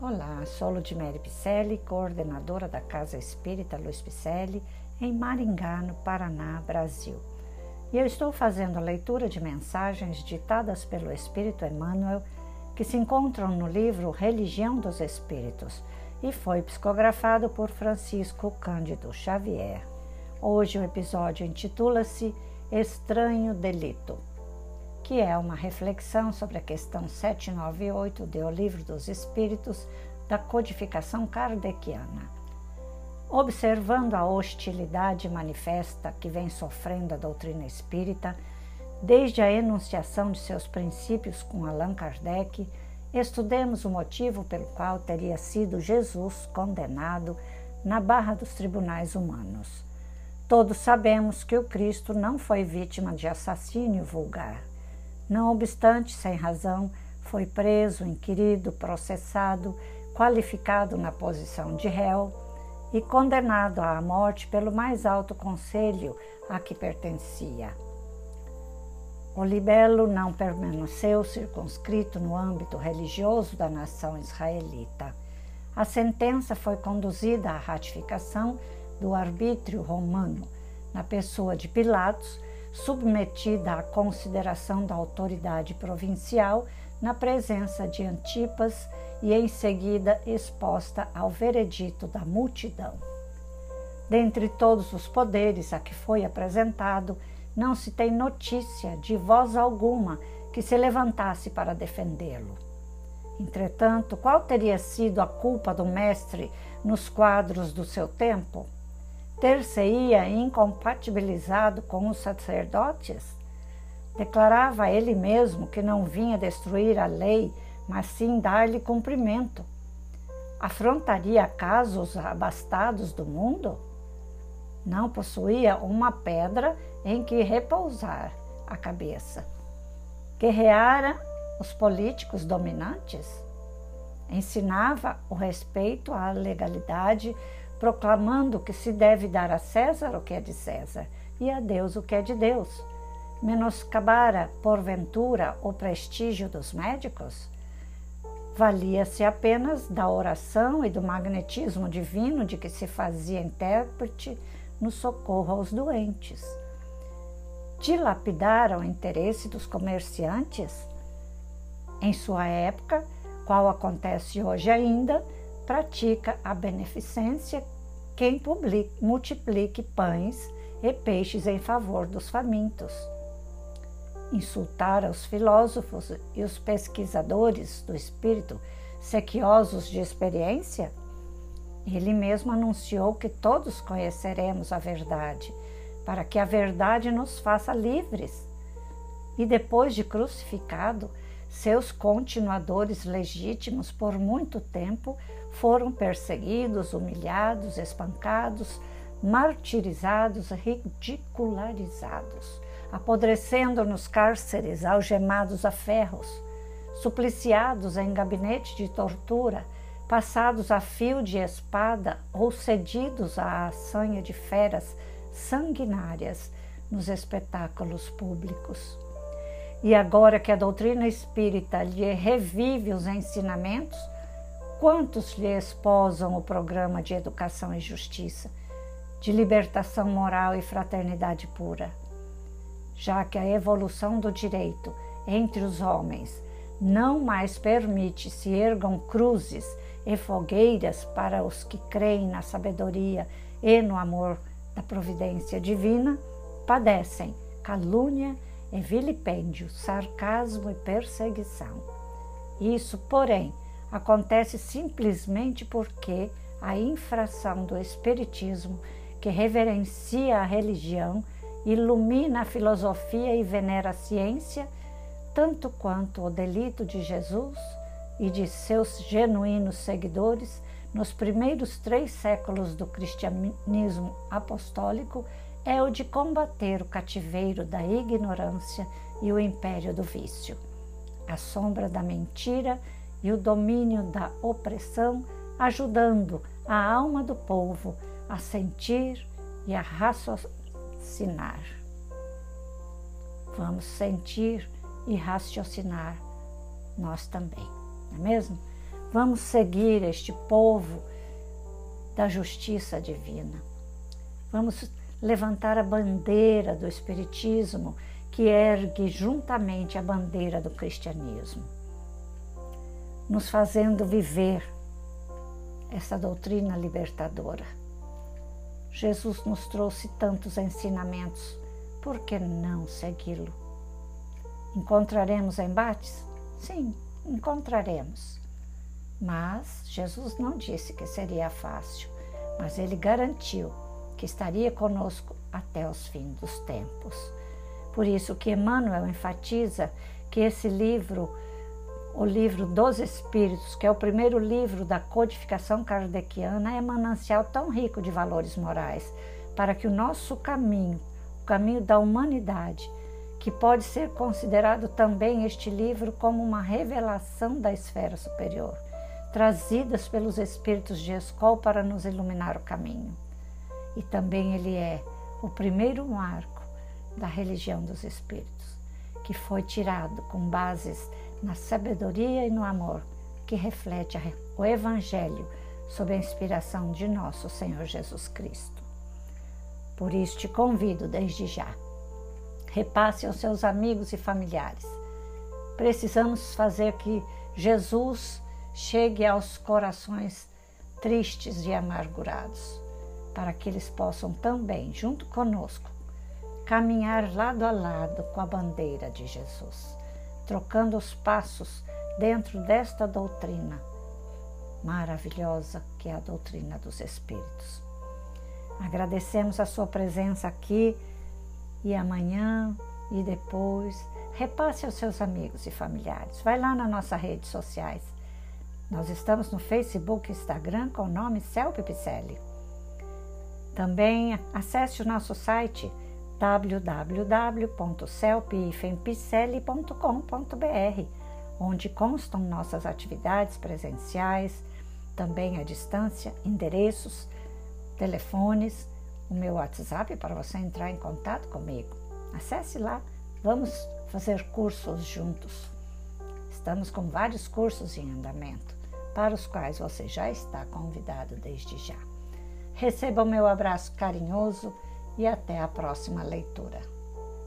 Olá, sou Ludmere Picelli, coordenadora da Casa Espírita Luiz Picelli, em Maringá, no Paraná, Brasil. E eu estou fazendo a leitura de mensagens ditadas pelo Espírito Emmanuel, que se encontram no livro Religião dos Espíritos e foi psicografado por Francisco Cândido Xavier. Hoje o episódio intitula-se Estranho Delito que é uma reflexão sobre a questão 798 do Livro dos Espíritos da codificação kardeciana. Observando a hostilidade manifesta que vem sofrendo a doutrina espírita, desde a enunciação de seus princípios com Allan Kardec, estudemos o motivo pelo qual teria sido Jesus condenado na barra dos tribunais humanos. Todos sabemos que o Cristo não foi vítima de assassínio vulgar. Não obstante, sem razão, foi preso, inquirido, processado, qualificado na posição de réu e condenado à morte pelo mais alto conselho a que pertencia. O libelo não permaneceu circunscrito no âmbito religioso da nação israelita. A sentença foi conduzida à ratificação do arbítrio romano, na pessoa de Pilatos, submetida à consideração da autoridade provincial na presença de Antipas e em seguida exposta ao veredito da multidão. Dentre todos os poderes a que foi apresentado, não se tem notícia de voz alguma que se levantasse para defendê-lo. Entretanto, qual teria sido a culpa do mestre nos quadros do seu tempo? Ter-se-ia incompatibilizado com os sacerdotes? Declarava ele mesmo que não vinha destruir a lei, mas sim dar-lhe cumprimento. Afrontaria acaso os abastados do mundo? Não possuía uma pedra em que repousar a cabeça. Guerreara os políticos dominantes? Ensinava o respeito à legalidade proclamando que se deve dar a César o que é de César e a Deus o que é de Deus. Menoscabara, porventura, o prestígio dos médicos? Valia-se apenas da oração e do magnetismo divino de que se fazia intérprete no socorro aos doentes. Dilapidara o interesse dos comerciantes? Em sua época, qual acontece hoje ainda, pratica a beneficência quem publique, multiplique pães e peixes em favor dos famintos. Insultar os filósofos e os pesquisadores do espírito, sequiosos de experiência? Ele mesmo anunciou que todos conheceremos a verdade, para que a verdade nos faça livres. E depois de crucificado, seus continuadores legítimos por muito tempo foram perseguidos, humilhados, espancados, martirizados, ridicularizados, apodrecendo nos cárceres, algemados a ferros, supliciados em gabinete de tortura, passados a fio de espada ou cedidos à assanha de feras sanguinárias nos espetáculos públicos. E agora que a doutrina espírita lhe revive os ensinamentos, quantos lhe esposam o programa de educação e justiça, de libertação moral e fraternidade pura? Já que a evolução do direito entre os homens não mais permite se ergam cruzes e fogueiras para os que creem na sabedoria e no amor da providência divina, padecem calúnia em vilipêndio, sarcasmo e perseguição. Isso, porém, acontece simplesmente porque a infração do Espiritismo, que reverencia a religião, ilumina a filosofia e venera a ciência, tanto quanto o delito de Jesus e de seus genuínos seguidores nos primeiros três séculos do cristianismo apostólico é o de combater o cativeiro da ignorância e o império do vício, a sombra da mentira e o domínio da opressão, ajudando a alma do povo a sentir e a raciocinar. Vamos sentir e raciocinar nós também, não é mesmo? Vamos seguir este povo da justiça divina. Vamos levantar a bandeira do Espiritismo que ergue juntamente a bandeira do cristianismo, nos fazendo viver essa doutrina libertadora. Jesus nos trouxe tantos ensinamentos, por que não segui-lo? Encontraremos embates? Sim, encontraremos. Mas Jesus não disse que seria fácil, mas ele garantiu que estaria conosco até os fins dos tempos. Por isso que Emmanuel enfatiza que esse livro, o livro dos Espíritos, que é o primeiro livro da codificação kardeciana, é manancial tão rico de valores morais, para que o nosso caminho, o caminho da humanidade, que pode ser considerado também este livro como uma revelação da esfera superior, trazidas pelos espíritos de escola para nos iluminar o caminho. E também ele é o primeiro marco da religião dos espíritos, que foi tirado com bases na sabedoria e no amor, que reflete o evangelho sob a inspiração de nosso Senhor Jesus Cristo. Por isso te convido desde já repasse aos seus amigos e familiares. Precisamos fazer que Jesus chegue aos corações tristes e amargurados, para que eles possam também, junto conosco, caminhar lado a lado com a bandeira de Jesus, trocando os passos dentro desta doutrina maravilhosa que é a doutrina dos Espíritos. Agradecemos a sua presença aqui e amanhã e depois. Repasse aos seus amigos e familiares. Vai lá nas nossas redes sociais. Nós estamos no Facebook e Instagram com o nome Celpe Picelli. Também acesse o nosso site www.celpifempicelli.com.br, onde constam nossas atividades presenciais, também à distância, endereços, telefones o meu WhatsApp para você entrar em contato comigo. Acesse lá, vamos fazer cursos juntos. Estamos com vários cursos em andamento, para os quais você já está convidado desde já. Receba o meu abraço carinhoso e até a próxima leitura.